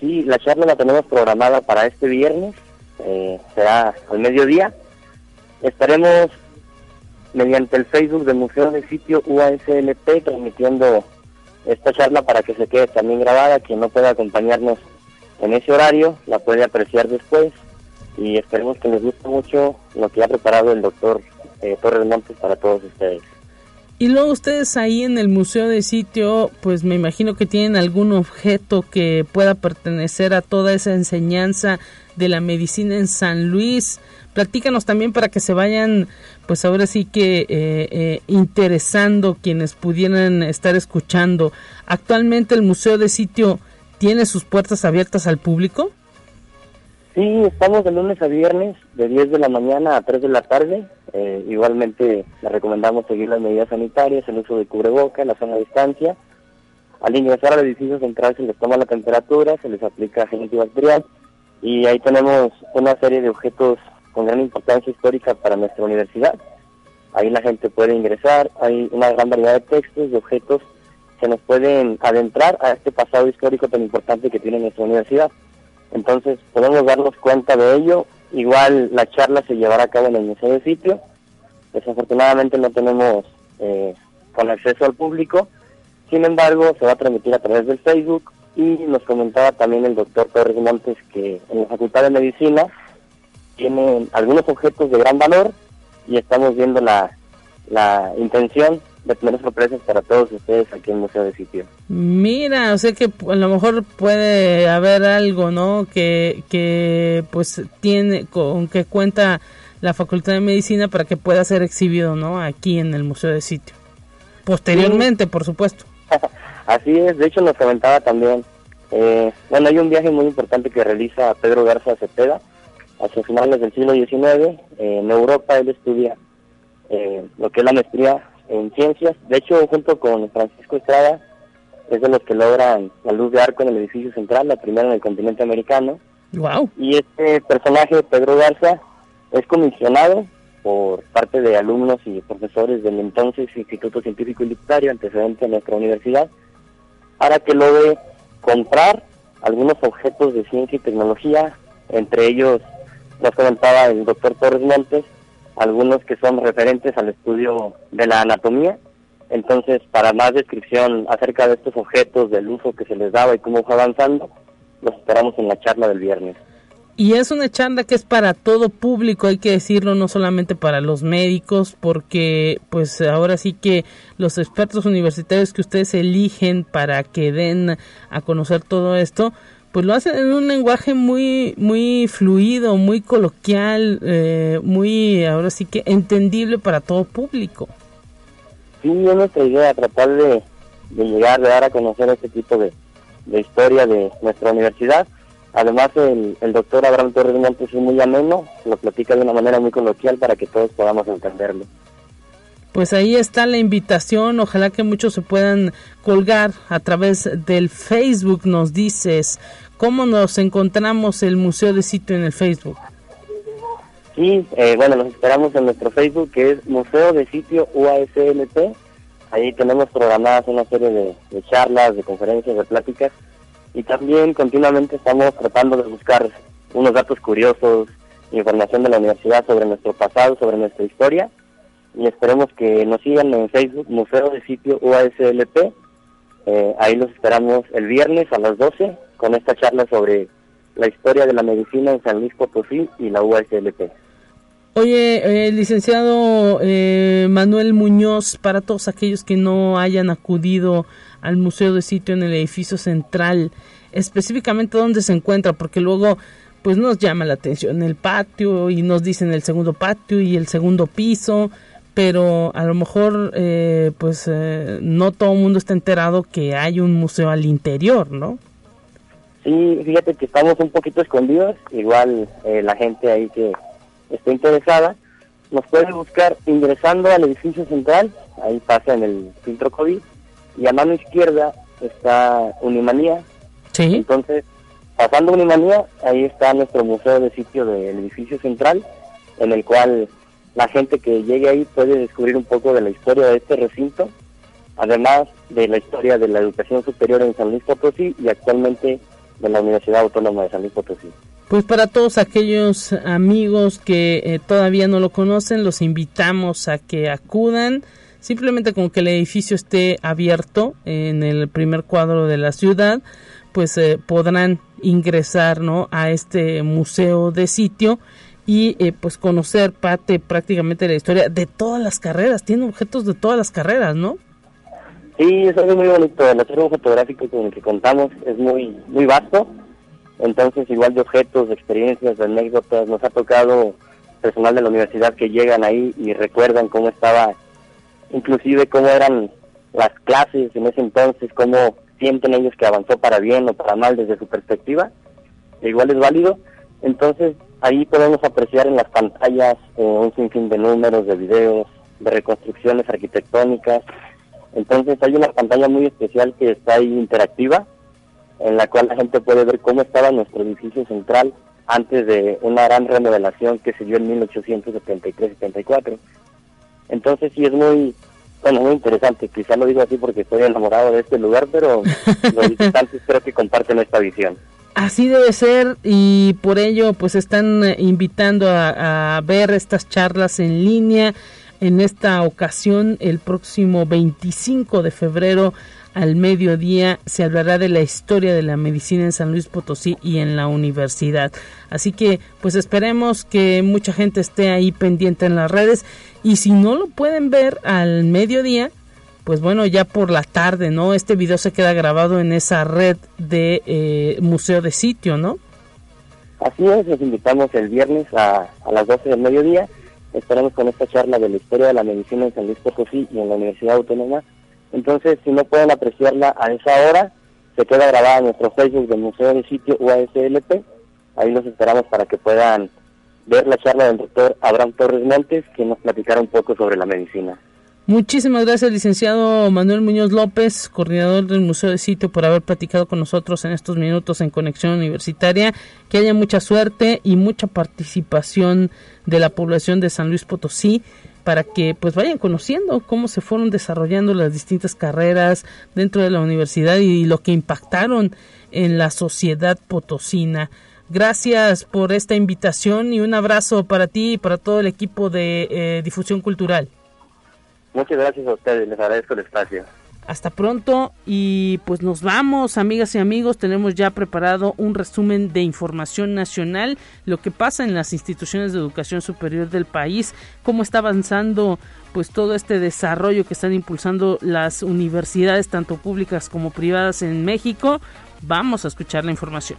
Sí, la charla la tenemos programada para este viernes eh, será al mediodía. Estaremos mediante el Facebook del Museo del Sitio UASLP transmitiendo esta charla para que se quede también grabada. Quien no pueda acompañarnos en ese horario la puede apreciar después y esperemos que les guste mucho lo que ha preparado el doctor eh, Torres Montes para todos ustedes. Y luego ustedes ahí en el museo de sitio, pues me imagino que tienen algún objeto que pueda pertenecer a toda esa enseñanza de la medicina en San Luis. Platícanos también para que se vayan, pues ahora sí que eh, eh, interesando quienes pudieran estar escuchando. Actualmente el museo de sitio tiene sus puertas abiertas al público. Sí, estamos de lunes a viernes, de 10 de la mañana a 3 de la tarde. Eh, igualmente le recomendamos seguir las medidas sanitarias, el uso de cubreboca, la zona de distancia. Al ingresar al edificio central se les toma la temperatura, se les aplica gel antibacterial y ahí tenemos una serie de objetos con gran importancia histórica para nuestra universidad. Ahí la gente puede ingresar, hay una gran variedad de textos, de objetos que nos pueden adentrar a este pasado histórico tan importante que tiene nuestra universidad. Entonces podemos darnos cuenta de ello. Igual la charla se llevará a cabo en el Museo de Sitio. Desafortunadamente no tenemos eh, con acceso al público. Sin embargo, se va a transmitir a través del Facebook y nos comentaba también el doctor Torres Montes que en la Facultad de Medicina tienen algunos objetos de gran valor y estamos viendo la, la intención de tener sorpresas para todos ustedes aquí en el Museo de Sitio. Mira, o sea que a lo mejor puede haber algo, ¿no? Que, que pues tiene, con que cuenta la Facultad de Medicina para que pueda ser exhibido, ¿no? Aquí en el Museo de Sitio. Posteriormente, por supuesto. Así es, de hecho nos comentaba también, eh, bueno, hay un viaje muy importante que realiza Pedro Garza Cepeda hacia finales del siglo XIX. en Europa él estudia eh, lo que es la maestría en ciencias. De hecho, junto con Francisco Estrada, es de los que logran la luz de arco en el edificio central, la primera en el continente americano. Wow. Y este personaje, Pedro Garza, es comisionado por parte de alumnos y profesores del entonces Instituto Científico y Literario, antecedente de nuestra universidad, para que logre comprar algunos objetos de ciencia y tecnología, entre ellos, nos comentaba el doctor Torres Montes, algunos que son referentes al estudio de la anatomía. Entonces, para más descripción acerca de estos objetos, del uso que se les daba y cómo fue avanzando, los esperamos en la charla del viernes. Y es una charla que es para todo público, hay que decirlo, no solamente para los médicos, porque pues ahora sí que los expertos universitarios que ustedes eligen para que den a conocer todo esto, pues lo hacen en un lenguaje muy muy fluido, muy coloquial, eh, muy ahora sí que entendible para todo público. Sí, es nuestra idea tratar de, llegar, de dar a conocer este tipo de, historia de nuestra universidad. Además, el, el doctor Abraham Torres Montes es muy ameno, lo platica de una manera muy coloquial para que todos podamos entenderlo pues ahí está la invitación. Ojalá que muchos se puedan colgar a través del Facebook. Nos dices cómo nos encontramos el Museo de Sitio en el Facebook. Sí, eh, bueno, nos esperamos en nuestro Facebook que es Museo de Sitio UASLP. Ahí tenemos programadas una serie de, de charlas, de conferencias, de pláticas y también continuamente estamos tratando de buscar unos datos curiosos, información de la universidad sobre nuestro pasado, sobre nuestra historia y esperemos que nos sigan en Facebook, Museo de Sitio UASLP. Eh, ahí los esperamos el viernes a las 12 con esta charla sobre la historia de la medicina en San Luis Potosí y la UASLP. Oye, eh, licenciado eh, Manuel Muñoz, para todos aquellos que no hayan acudido al Museo de Sitio en el edificio central, específicamente dónde se encuentra, porque luego pues nos llama la atención el patio y nos dicen el segundo patio y el segundo piso, pero a lo mejor eh, pues eh, no todo el mundo está enterado que hay un museo al interior, ¿no? Sí, fíjate que estamos un poquito escondidos, igual eh, la gente ahí que esté interesada nos puede buscar ingresando al edificio central, ahí pasa en el filtro COVID, y a mano izquierda está Unimanía. Sí. Entonces, pasando Unimanía, ahí está nuestro museo de sitio del edificio central, en el cual la gente que llegue ahí puede descubrir un poco de la historia de este recinto, además de la historia de la educación superior en San Luis Potosí y actualmente de la Universidad Autónoma de San Luis Potosí. Pues para todos aquellos amigos que eh, todavía no lo conocen, los invitamos a que acudan. Simplemente con que el edificio esté abierto en el primer cuadro de la ciudad, pues eh, podrán ingresar ¿no? a este museo de sitio y eh, pues conocer parte prácticamente de la historia de todas las carreras, tiene objetos de todas las carreras, ¿no? Sí, es algo muy bonito, el acervo fotográfico con el que contamos es muy muy vasto, entonces igual de objetos, de experiencias, de anécdotas, nos ha tocado personal de la universidad que llegan ahí y recuerdan cómo estaba, inclusive cómo eran las clases en ese entonces, cómo sienten ellos que avanzó para bien o para mal desde su perspectiva, igual es válido, entonces Ahí podemos apreciar en las pantallas eh, un sinfín de números, de videos, de reconstrucciones arquitectónicas. Entonces hay una pantalla muy especial que está ahí interactiva, en la cual la gente puede ver cómo estaba nuestro edificio central antes de una gran remodelación que se dio en 1873-74. Entonces sí es muy, bueno, muy interesante. Quizá lo digo así porque estoy enamorado de este lugar, pero los visitantes creo que comparten esta visión. Así debe ser y por ello pues están eh, invitando a, ver estas charlas en línea en esta ocasión el próximo 25 de febrero al mediodía se hablará de la historia de la medicina en San Luis Potosí y en la universidad. Así que pues esperemos que mucha gente esté ahí pendiente en las redes y si no lo pueden ver al mediodía pues bueno, ya por la tarde, ¿no? Este video se queda grabado en esa red de eh, museo de sitio, ¿no? Así es, les invitamos el viernes a, a las 12 del mediodía. Estaremos con esta charla de la historia de la medicina en San Luis Potosí y en la Universidad Autónoma. Entonces, si no pueden apreciarla a esa hora, se queda grabada en nuestro Facebook del Museo de Sitio UASLP. Ahí los esperamos para que puedan ver la charla del doctor Abraham Torres Montes, que nos platicará un poco sobre la medicina. Muchísimas gracias, licenciado Manuel Muñoz López, coordinador del Museo de Sitio, por haber platicado con nosotros en estos minutos en Conexión Universitaria. Que haya mucha suerte y mucha participación de la población de San Luis Potosí para que pues vayan conociendo cómo se fueron desarrollando las distintas carreras dentro de la universidad y lo que impactaron en la sociedad potosina. Gracias por esta invitación y un abrazo para ti y para todo el equipo de eh, difusión cultural. Muchas gracias a ustedes, les agradezco el espacio. Hasta pronto y pues nos vamos, amigas y amigos. Tenemos ya preparado un resumen de información nacional, lo que pasa en las instituciones de educación superior del país, cómo está avanzando pues todo este desarrollo que están impulsando las universidades tanto públicas como privadas en México Vamos a escuchar la información.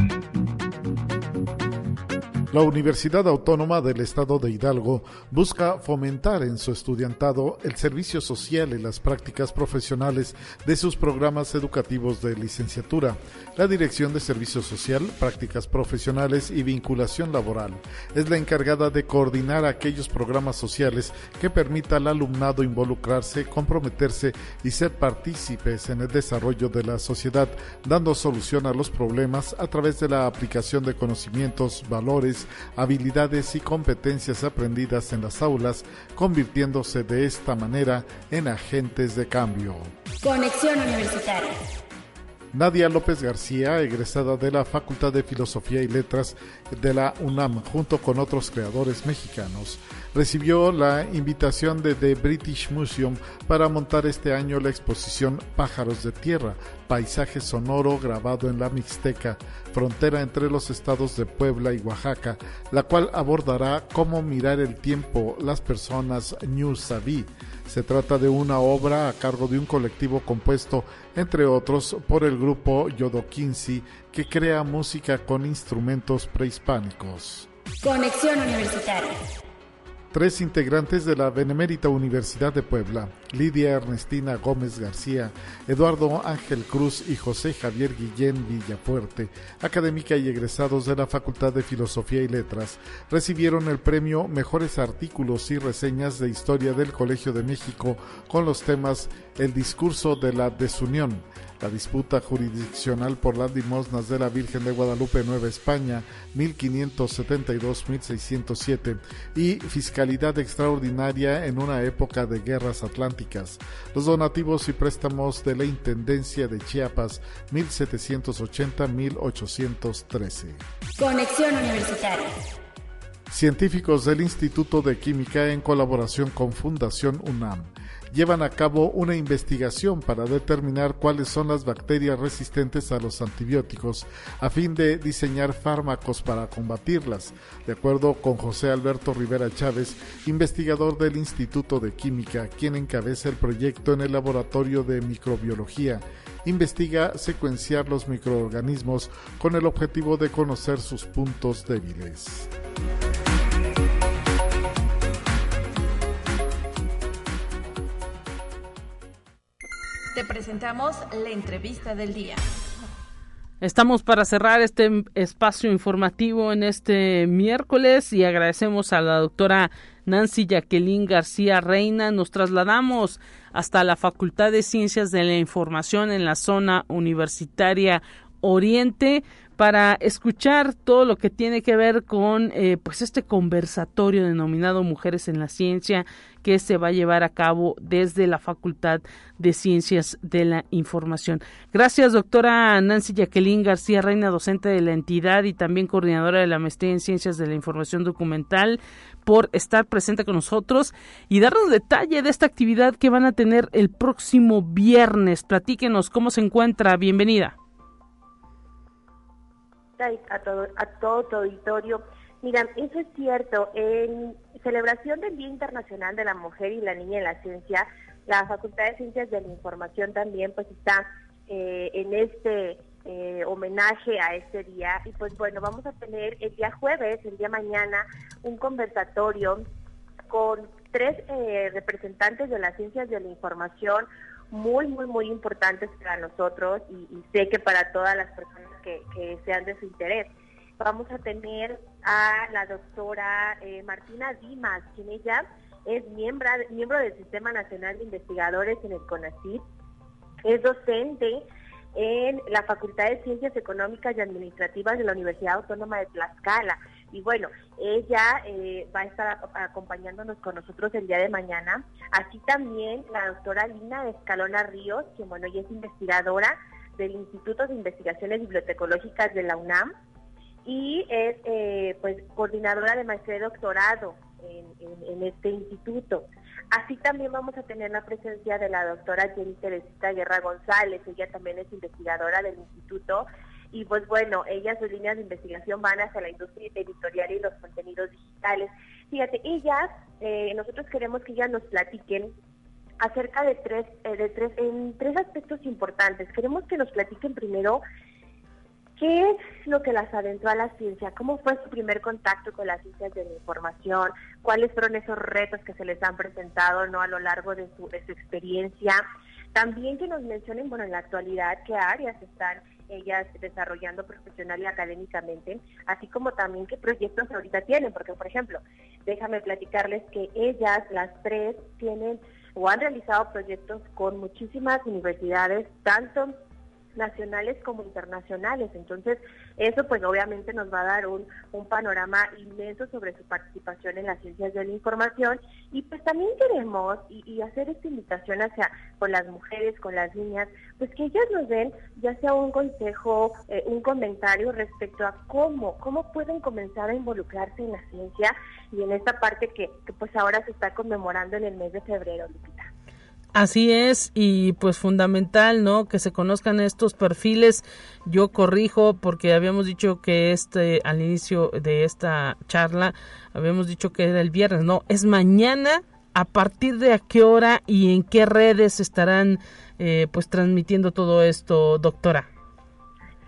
La Universidad Autónoma del Estado de Hidalgo busca fomentar en su estudiantado el servicio social y las prácticas profesionales de sus programas educativos de licenciatura. La Dirección de Servicio Social, Prácticas Profesionales y Vinculación Laboral es la encargada de coordinar aquellos programas sociales que permita al alumnado involucrarse, comprometerse y ser partícipes en el desarrollo de la sociedad, dando solución a los problemas a través de la aplicación de conocimientos, valores, habilidades y competencias aprendidas en las aulas, convirtiéndose de esta manera en agentes de cambio. Conexión Universitaria. Nadia López García, egresada de la Facultad de Filosofía y Letras de la UNAM, junto con otros creadores mexicanos, recibió la invitación de The British Museum para montar este año la exposición Pájaros de Tierra, paisaje sonoro grabado en la Mixteca, frontera entre los estados de Puebla y Oaxaca, la cual abordará cómo mirar el tiempo, las personas New. Se trata de una obra a cargo de un colectivo compuesto, entre otros, por el grupo Yodoquinsi, que crea música con instrumentos prehispánicos. Conexión Universitaria tres integrantes de la Benemérita Universidad de Puebla, Lidia Ernestina Gómez García, Eduardo Ángel Cruz y José Javier Guillén Villafuerte, académica y egresados de la Facultad de Filosofía y Letras, recibieron el premio Mejores Artículos y Reseñas de Historia del Colegio de México con los temas El discurso de la desunión, la disputa jurisdiccional por las limosnas de la Virgen de Guadalupe Nueva España 1572-1607 y fiscalidad extraordinaria en una época de guerras atlánticas, los donativos y préstamos de la Intendencia de Chiapas 1780-1813. Conexión Universitaria. Científicos del Instituto de Química en colaboración con Fundación UNAM llevan a cabo una investigación para determinar cuáles son las bacterias resistentes a los antibióticos a fin de diseñar fármacos para combatirlas. De acuerdo con José Alberto Rivera Chávez, investigador del Instituto de Química, quien encabeza el proyecto en el Laboratorio de Microbiología, investiga secuenciar los microorganismos con el objetivo de conocer sus puntos débiles. Presentamos la entrevista del día. Estamos para cerrar este espacio informativo en este miércoles y agradecemos a la doctora Nancy Jacqueline García Reina. Nos trasladamos hasta la Facultad de Ciencias de la Información en la zona universitaria Oriente para escuchar todo lo que tiene que ver con eh, pues este conversatorio denominado Mujeres en la Ciencia que se va a llevar a cabo desde la Facultad de Ciencias de la Información. Gracias, doctora Nancy Jacqueline García Reina, docente de la entidad y también coordinadora de la maestría en Ciencias de la Información Documental, por estar presente con nosotros y darnos detalle de esta actividad que van a tener el próximo viernes. Platíquenos cómo se encuentra. Bienvenida a todo, a todo tu auditorio. Mira, eso es cierto. En celebración del Día Internacional de la Mujer y la Niña en la Ciencia, la Facultad de Ciencias de la Información también pues está eh, en este eh, homenaje a este día. Y pues bueno, vamos a tener el día jueves, el día mañana, un conversatorio con tres eh, representantes de las ciencias de la información, muy, muy, muy importantes para nosotros y, sé que para todas las personas que, sean de su interés. Vamos a tener a la doctora eh, Martina Dimas, quien ella es miembro, miembro del Sistema Nacional de Investigadores en el CONACYT, es docente en la Facultad de Ciencias Económicas y Administrativas de la Universidad Autónoma de Tlaxcala. Y bueno, ella eh, va a estar acompañándonos con nosotros el día de mañana. Así también la doctora Lina Escalona Ríos, que bueno, ella es investigadora del Instituto de Investigaciones Bibliotecológicas de la UNAM y es eh, pues coordinadora de maestría y doctorado en, este instituto. Así también vamos a tener la presencia de la doctora Jenny Teresita Guerra González, ella también es investigadora del instituto y pues bueno, ellas sus líneas de investigación van hacia la industria editorial y los contenidos digitales. Fíjate, ellas, eh, nosotros queremos que ellas nos platiquen acerca de tres, eh, de tres, en tres aspectos importantes. Queremos que nos platiquen primero ¿Qué es lo que las adentró a la ciencia? ¿Cómo fue su primer contacto con las ciencias de la información? ¿Cuáles fueron esos retos que se les han presentado ¿no? a lo largo de su, de su experiencia? También que nos mencionen, bueno, en la actualidad, qué áreas están ellas desarrollando profesional y académicamente, así como también qué proyectos ahorita tienen, porque por ejemplo, déjame platicarles que ellas, las tres, tienen o han realizado proyectos con muchísimas universidades, tanto nacionales como internacionales. Entonces, eso pues obviamente nos va a dar un, un panorama inmenso sobre su participación en las ciencias de la información y pues también queremos y, hacer esta invitación hacia con las mujeres, con las niñas, pues que ellas nos den ya sea un consejo, eh, un comentario respecto a cómo, cómo pueden comenzar a involucrarse en la ciencia y en esta parte que, que pues ahora se está conmemorando en el mes de febrero, Lupita. Así es, y pues fundamental, ¿no? Que se conozcan estos perfiles. Yo corrijo porque habíamos dicho que este, al inicio de esta charla, habíamos dicho que era el viernes, no, es mañana. ¿A partir de a qué hora y en qué redes estarán eh, pues transmitiendo todo esto, doctora?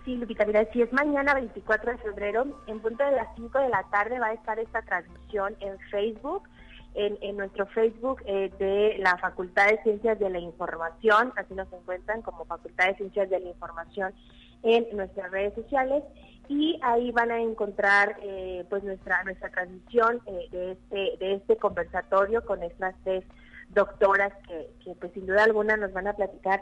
Sí, Lupita, mira, si es mañana 24 de febrero, en punto de las 5 de la tarde va a estar esta transmisión en Facebook en, nuestro Facebook eh, de la Facultad de Ciencias de la Información, así nos encuentran como Facultad de Ciencias de la Información en nuestras redes sociales. Y ahí van a encontrar eh, pues nuestra nuestra transmisión eh, de este de este conversatorio con estas tres doctoras que, que pues sin duda alguna nos van a platicar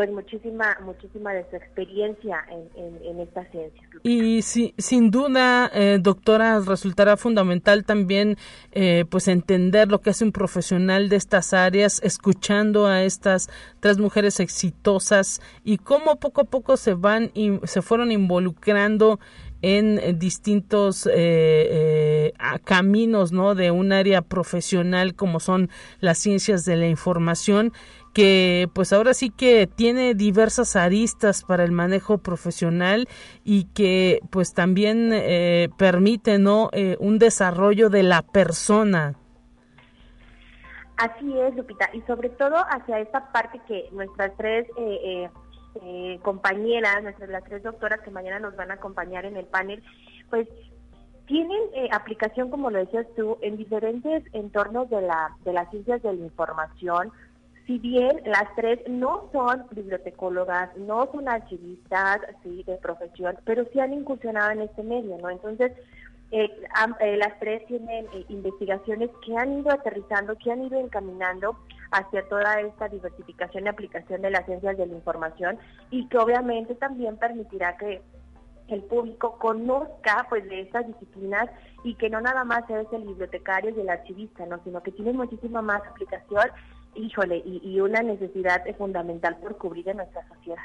pues muchísima muchísima de su experiencia en, esta ciencia. Y si, sin duda, eh, doctora, resultará fundamental también eh, pues entender lo que hace un profesional de estas áreas, escuchando a estas tres mujeres exitosas y cómo poco a poco se van se fueron involucrando en distintos eh, eh, caminos no de un área profesional como son las ciencias de la información que pues ahora sí que tiene diversas aristas para el manejo profesional y que pues también eh, permite no eh, un desarrollo de la persona. Así es Lupita. Y sobre todo hacia esta parte que nuestras tres eh, compañeras nuestras las tres doctoras que mañana nos van a acompañar en el panel pues tienen aplicación como lo decías tú en diferentes entornos de la de las ciencias de la información si bien las tres no son bibliotecólogas, no son archivistas sí, de profesión, pero sí han incursionado en este medio, ¿no? Entonces, eh, eh, las tres tienen eh, investigaciones que han ido aterrizando, que han ido encaminando hacia toda esta diversificación y aplicación de las ciencias de la información y que obviamente también permitirá que el público conozca pues de estas disciplinas y que no nada más es el bibliotecario y el archivista, ¿no? sino que tiene muchísima más aplicación híjole, y, una necesidad fundamental por cubrir en nuestra sociedad.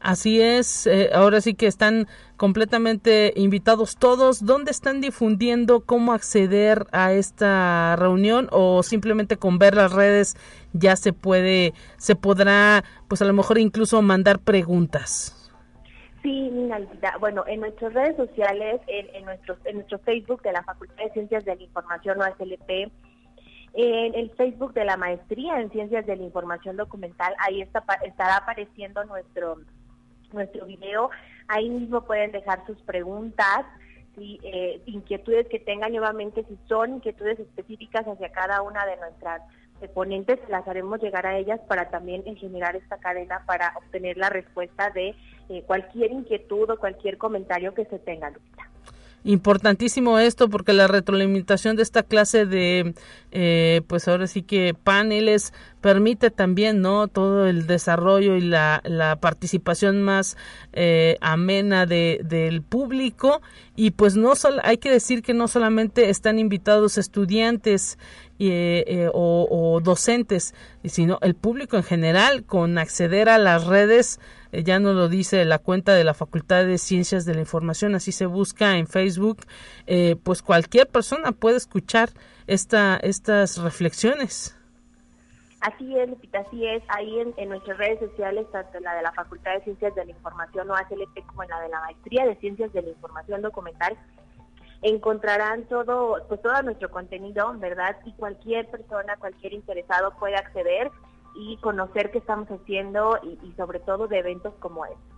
Así es, eh, ahora sí que están completamente invitados todos. ¿Dónde están difundiendo cómo acceder a esta reunión o simplemente con ver las redes ya se puede, se podrá, pues a lo mejor incluso mandar preguntas? Sí, bueno, en nuestras redes sociales, en, en, nuestro, en nuestro Facebook de la Facultad de Ciencias de la Información o ACLP, en el Facebook de la Maestría en Ciencias de la Información Documental, ahí estará apareciendo nuestro, nuestro video. Ahí mismo pueden dejar sus preguntas, y eh, inquietudes que tengan. Nuevamente, si son inquietudes específicas hacia cada una de nuestras ponentes, las haremos llegar a ellas para también generar esta cadena para obtener la respuesta de eh, cualquier inquietud o cualquier comentario que se tenga, Lupita importantísimo esto porque la retroalimentación de esta clase de eh, pues ahora sí que paneles permite también no todo el desarrollo y la, la participación más eh, amena de, del público. Y pues no solo hay que decir que no solamente están invitados estudiantes eh, o, o, docentes sino el público en general con acceder a las redes eh, ya nos lo dice la cuenta de la Facultad de Ciencias de la Información, así se busca en Facebook, eh, pues cualquier persona puede escuchar esta, estas reflexiones. Así es, Lupita, así es. Ahí en, nuestras redes sociales, tanto la de la Facultad de Ciencias de la Información o ACLP como en la de la Maestría de Ciencias de la Información Documental, encontrarán todo, pues todo nuestro contenido, ¿verdad? Y cualquier persona, cualquier interesado puede acceder y conocer qué estamos haciendo y, y sobre todo de eventos como este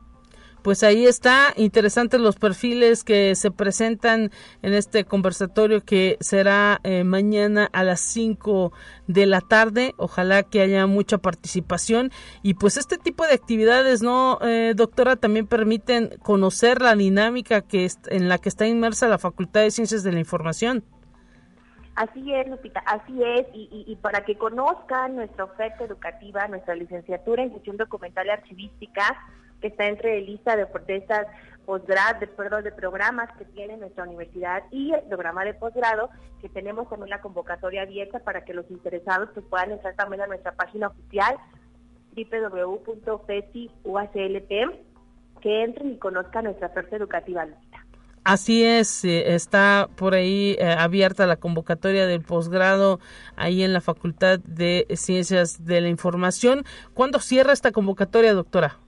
pues ahí está, interesantes los perfiles que se presentan en este conversatorio que será eh, mañana a las 5 de la tarde. Ojalá que haya mucha participación y pues este tipo de actividades, ¿no, eh, doctora? También permiten conocer la dinámica que en la que está inmersa la Facultad de Ciencias de la Información. Así es, Lupita, así es, y, y, para que conozcan nuestra oferta educativa, nuestra licenciatura en gestión documental y archivística, que está entre lista de, de estas de, perdón, de programas que tiene nuestra universidad y el programa de posgrado, que tenemos también la convocatoria abierta para que los interesados pues, puedan entrar también a nuestra página oficial www.fesiuaclp, que entren y conozcan nuestra oferta educativa. Así es, eh, está por ahí eh, abierta la convocatoria del posgrado ahí en la Facultad de Ciencias de la Información. ¿Cuándo cierra esta convocatoria, doctora?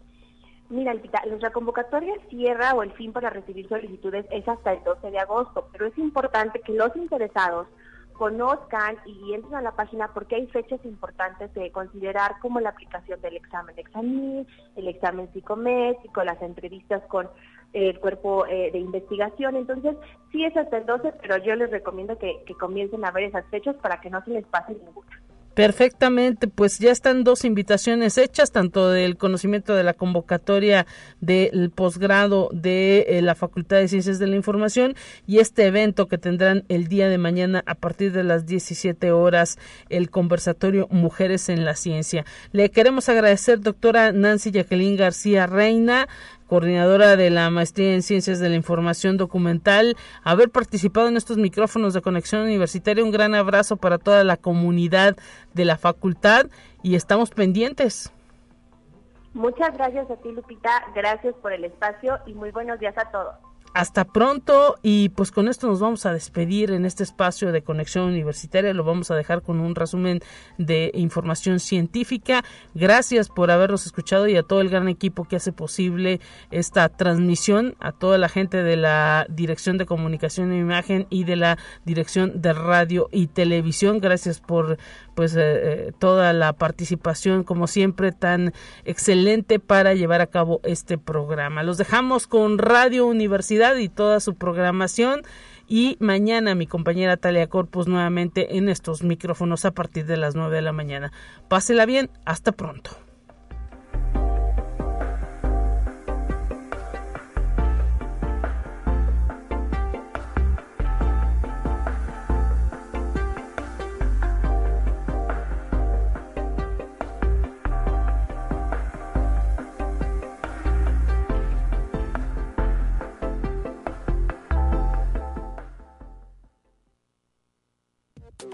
Mira, nuestra convocatoria cierra o el fin para recibir solicitudes es hasta el 12 de agosto, pero es importante que los interesados conozcan y entren a la página porque hay fechas importantes de considerar como la aplicación del examen de examen, el examen psicométrico, las entrevistas con el cuerpo eh, de investigación. Entonces, sí es hasta el 12, pero yo les recomiendo que, que comiencen a ver esas fechas para que no se les pase ninguna. Perfectamente, pues ya están dos invitaciones hechas, tanto del conocimiento de la convocatoria del posgrado de eh, la Facultad de Ciencias de la Información y este evento que tendrán el día de mañana a partir de las 17 horas, el conversatorio Mujeres en la Ciencia. Le queremos agradecer, doctora Nancy Jacqueline García Reina, coordinadora de la Maestría en Ciencias de la Información Documental, haber participado en estos micrófonos de conexión universitaria. Un gran abrazo para toda la comunidad de la facultad y estamos pendientes. Muchas gracias a ti, Lupita. Gracias por el espacio y muy buenos días a todos. Hasta pronto y pues con esto nos vamos a despedir en este espacio de conexión universitaria. Lo vamos a dejar con un resumen de información científica. Gracias por habernos escuchado y a todo el gran equipo que hace posible esta transmisión, a toda la gente de la Dirección de Comunicación e Imagen y de la Dirección de Radio y Televisión. Gracias por pues eh, eh, toda la participación como siempre tan excelente para llevar a cabo este programa. Los dejamos con Radio Universidad y toda su programación y mañana mi compañera Talia Corpus nuevamente en estos micrófonos a partir de las 9 de la mañana. Pásela bien, hasta pronto.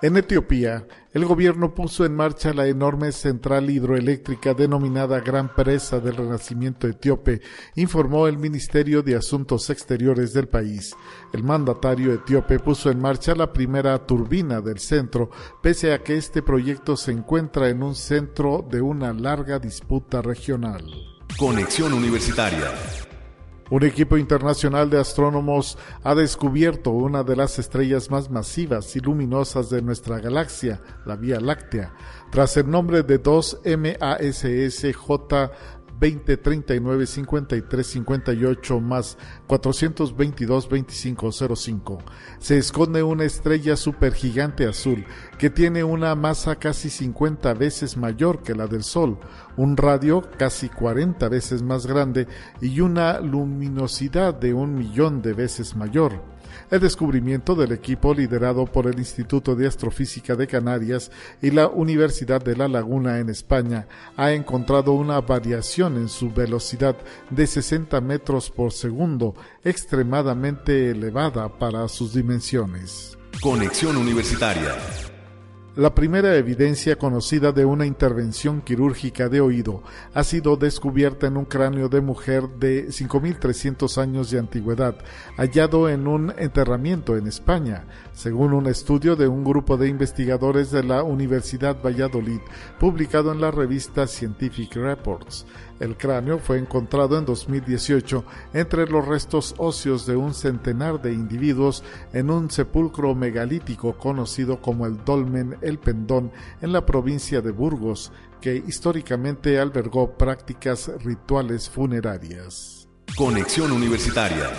En Etiopía, el gobierno puso en marcha la enorme central hidroeléctrica denominada Gran Presa del Renacimiento Etíope, informó el Ministerio de Asuntos Exteriores del país. El mandatario etíope puso en marcha la primera turbina del centro, pese a que este proyecto se encuentra en un centro de una larga disputa regional. Conexión Universitaria. Un equipo internacional de astrónomos ha descubierto una de las estrellas más masivas y luminosas de nuestra galaxia, la Vía Láctea, tras el nombre de 2 MASSJ 20 39 53 58 más 422 25 05. Se esconde una estrella supergigante azul que tiene una masa casi 50 veces mayor que la del Sol, un radio casi 40 veces más grande y una luminosidad de un millón de veces mayor. El descubrimiento del equipo liderado por el Instituto de Astrofísica de Canarias y la Universidad de La Laguna en España ha encontrado una variación en su velocidad de 60 metros por segundo, extremadamente elevada para sus dimensiones. Conexión Universitaria La primera evidencia conocida de una intervención quirúrgica de oído ha sido descubierta en un cráneo de mujer de 5.300 años de antigüedad, hallado en un enterramiento en España, según un estudio de un grupo de investigadores de la Universidad Valladolid, publicado en la revista Scientific Reports. El cráneo fue encontrado en 2018 entre los restos óseos de un centenar de individuos en un sepulcro megalítico conocido como el Dolmen El Pendón en la provincia de Burgos, que históricamente albergó prácticas rituales funerarias. Conexión Universitaria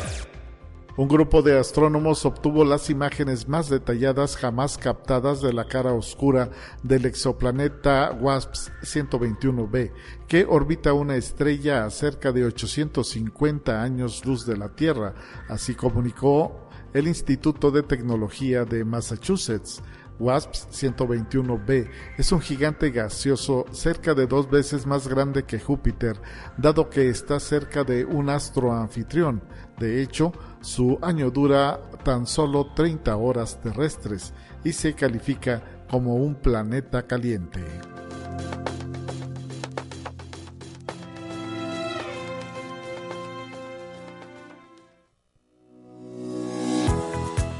un grupo de astrónomos obtuvo las imágenes más detalladas jamás captadas de la cara oscura del exoplaneta WASP 121b, que orbita una estrella a cerca de 850 años luz de la Tierra, así comunicó el Instituto de Tecnología de Massachusetts. WASP 121b es un gigante gaseoso cerca de dos veces más grande que Júpiter, dado que está cerca de un astro anfitrión. De hecho, su año dura tan solo 30 horas terrestres y se califica como un planeta caliente.